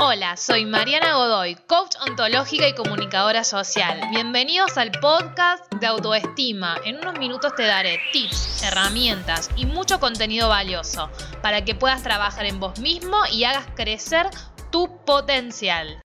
Hola, soy Mariana Godoy, coach ontológica y comunicadora social. Bienvenidos al podcast de autoestima. En unos minutos te daré tips, herramientas y mucho contenido valioso para que puedas trabajar en vos mismo y hagas crecer tu potencial.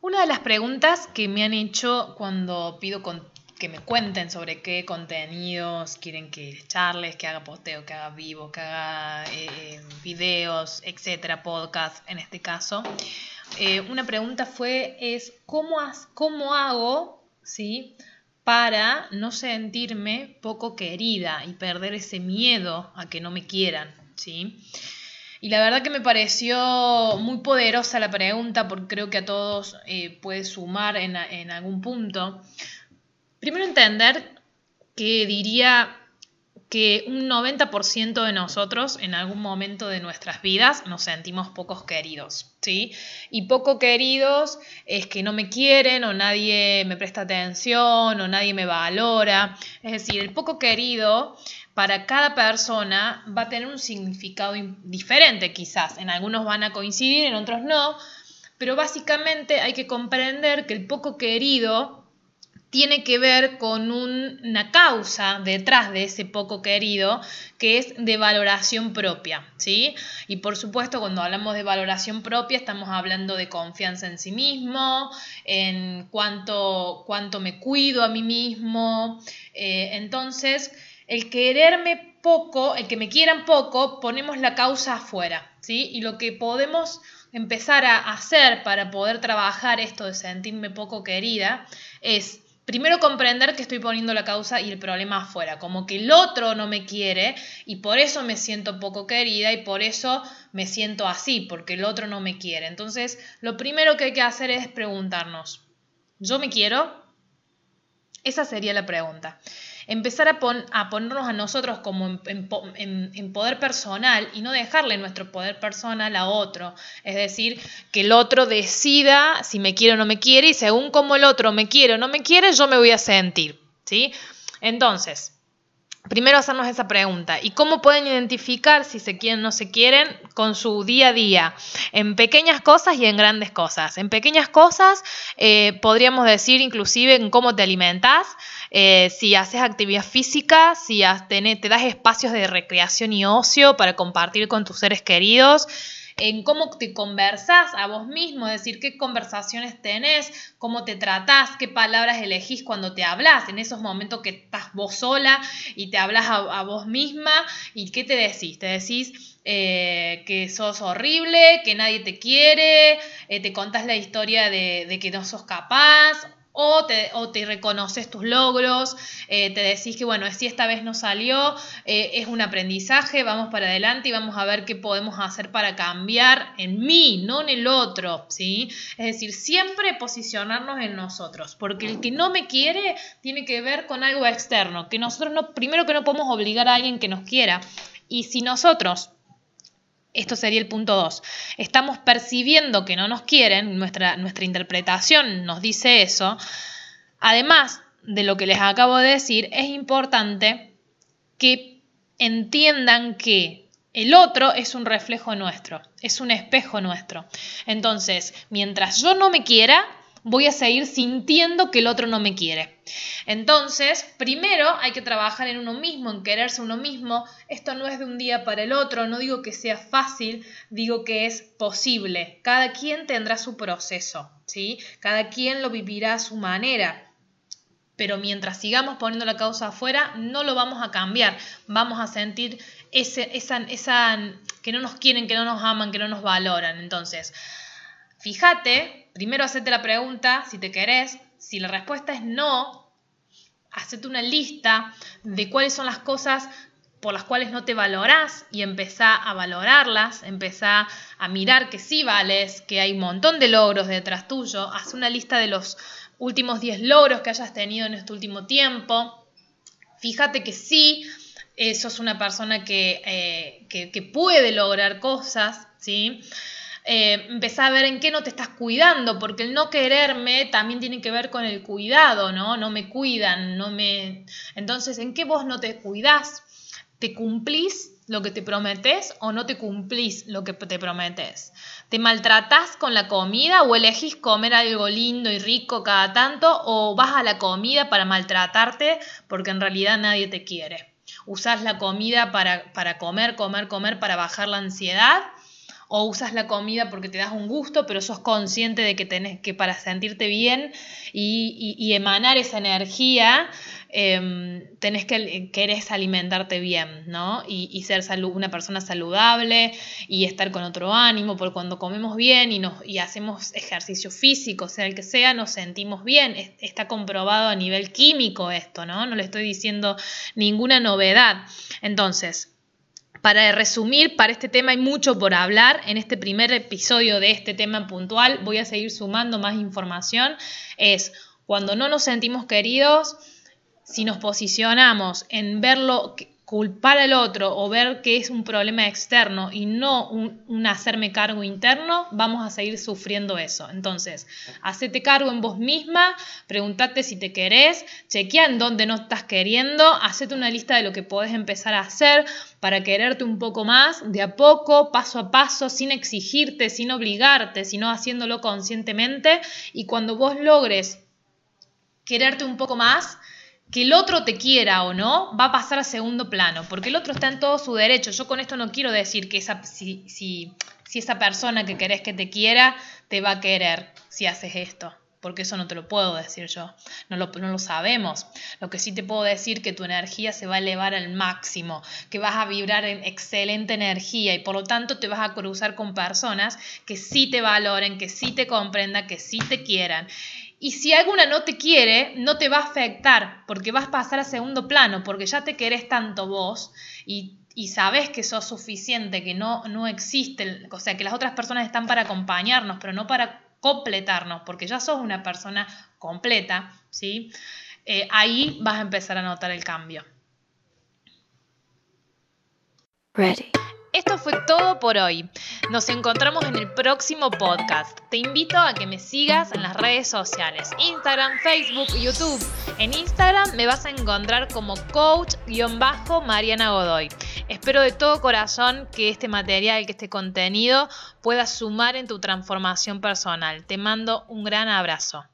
Una de las preguntas que me han hecho cuando pido con- que me cuenten sobre qué contenidos quieren que charles, que haga posteo, que haga vivo, que haga eh, videos, etcétera, podcast en este caso. Eh, una pregunta fue es ¿cómo, cómo hago ¿sí? para no sentirme poco querida y perder ese miedo a que no me quieran? ¿sí? Y la verdad que me pareció muy poderosa la pregunta porque creo que a todos eh, puede sumar en, en algún punto. Primero entender que diría que un 90% de nosotros en algún momento de nuestras vidas nos sentimos pocos queridos, ¿sí? Y poco queridos es que no me quieren o nadie me presta atención o nadie me valora. Es decir, el poco querido para cada persona va a tener un significado diferente quizás. En algunos van a coincidir, en otros no. Pero básicamente hay que comprender que el poco querido tiene que ver con un- una causa detrás de ese poco querido que es de valoración propia, ¿sí? Y por supuesto, cuando hablamos de valoración propia, estamos hablando de confianza en sí mismo, en cuánto, cuánto me cuido a mí mismo. Eh, entonces, el quererme poco, el que me quieran poco, ponemos la causa afuera, ¿sí? Y lo que podemos empezar a hacer para poder trabajar esto de sentirme poco querida es primero comprender que estoy poniendo la causa y el problema afuera, como que el otro no me quiere y por eso me siento poco querida y por eso me siento así, porque el otro no me quiere. Entonces, lo primero que hay que hacer es preguntarnos, ¿yo me quiero? Esa sería la pregunta. Empezar a, pon- a ponernos a nosotros como en, en en- poder personal y no dejarle nuestro poder personal a otro. Es decir, que el otro decida si me quiere o no me quiere y según como el otro me quiere o no me quiere, yo me voy a sentir. ¿sí? Entonces, Primero hacernos esa pregunta. ¿Y cómo pueden identificar si se quieren o no se quieren con su día a día? En pequeñas cosas y en grandes cosas. En pequeñas cosas eh, podríamos decir inclusive en cómo te alimentas, eh, si haces actividad física, si te das espacios de recreación y ocio para compartir con tus seres queridos en cómo te conversás a vos mismo, es decir, qué conversaciones tenés, cómo te tratás, qué palabras elegís cuando te hablas, en esos momentos que estás vos sola y te hablas a, vos misma, y qué te decís, te decís eh, que sos horrible, que nadie te quiere, eh, te contás la historia de, de que no sos capaz. O te, reconoces tus logros, eh, te decís que bueno, si esta vez no salió, eh, es un aprendizaje, vamos para adelante y vamos a ver qué podemos hacer para cambiar en mí, no en el otro, ¿sí? Es decir, siempre posicionarnos en nosotros, porque el que no me quiere tiene que ver con algo externo, que nosotros no, primero que no podemos obligar a alguien que nos quiera, y si nosotros esto sería el punto 2. Estamos percibiendo que no nos quieren, nuestra, nuestra interpretación nos dice eso. Además de lo que les acabo de decir, es importante que entiendan que el otro es un reflejo nuestro, es un espejo nuestro. Entonces, mientras yo no me quiera, voy a seguir sintiendo que el otro no me quiere. Entonces, primero hay que trabajar en uno mismo, en quererse uno mismo. Esto no es de un día para el otro, no digo que sea fácil, digo que es posible. Cada quien tendrá su proceso, ¿sí? Cada quien lo vivirá a su manera. Pero mientras sigamos poniendo la causa afuera, no lo vamos a cambiar. Vamos a sentir ese, esa, esa que no nos quieren, que no nos aman, que no nos valoran. Entonces, fíjate, primero hacete la pregunta si te querés. Si la respuesta es no, hacete una lista de cuáles son las cosas por las cuales no te valorás y empezá a valorarlas, empezá a mirar que sí vales, que hay un montón de logros detrás tuyo, haz una lista de los últimos 10 logros que hayas tenido en este último tiempo, fíjate que sí, eh, sos una persona que, eh, que, que puede lograr cosas, ¿sí? Eh, a ver en qué no te estás cuidando, porque el no quererme también tiene que ver con el cuidado, ¿no? No me cuidan, no me... Entonces, ¿en qué vos no te cuidás? ¿Te cumplís lo que te prometes o no te cumplís lo que te prometes? ¿Te maltratás con la comida o elegís comer algo lindo y rico cada tanto o vas a la comida para maltratarte porque en realidad nadie te quiere? ¿Usás la comida para, para comer, comer, comer para bajar la ansiedad? O usas la comida porque te das un gusto, pero sos consciente de que tenés que para sentirte bien y, emanar esa energía, em, tenés que querés alimentarte bien, ¿no? Y, ser una persona saludable y estar con otro ánimo, porque cuando comemos bien y, nos, y hacemos ejercicio físico, sea el que sea, nos sentimos bien. Está comprobado a nivel químico esto, ¿no? No le estoy diciendo ninguna novedad. Entonces, para resumir, para este tema hay mucho por hablar. En este primer episodio de este tema puntual voy a seguir sumando más información. Es cuando no nos sentimos queridos, si nos posicionamos en verlo culpar al otro o ver que es un problema externo y no un, hacerme cargo interno, vamos a seguir sufriendo eso. Entonces, hacete cargo en vos misma, pregúntate si te querés, chequea en dónde no estás queriendo, hacete una lista de lo que podés empezar a hacer para quererte un poco más, de a poco, paso a paso, sin exigirte, sin obligarte, sino haciéndolo conscientemente. Y cuando vos logres quererte un poco más, que el otro te quiera o no, va a pasar a segundo plano, porque el otro está en todo su derecho. Yo con esto no quiero decir que esa, si, si, si esa persona que querés que te quiera, te va a querer si haces esto, porque eso no te lo puedo decir yo, no lo, no lo sabemos. Lo que sí te puedo decir que tu energía se va a elevar al máximo, que vas a vibrar en excelente energía y por lo tanto te vas a cruzar con personas que sí te valoren, que sí te comprendan, que sí te quieran. Y si alguna no te quiere, no te va a afectar, porque vas a pasar a segundo plano, porque ya te querés tanto vos y, y sabes que sos suficiente, que no, no existe, o sea, que las otras personas están para acompañarnos, pero no para completarnos, porque ya sos una persona completa, ¿sí? Eh, ahí vas a empezar a notar el cambio. Ready. Esto fue todo por hoy. Nos encontramos en el próximo podcast. Te invito a que me sigas en las redes sociales, Instagram, Facebook, YouTube. En Instagram me vas a encontrar como coach-mariana Godoy. Espero de todo corazón que este material, que este contenido pueda sumar en tu transformación personal. Te mando un gran abrazo.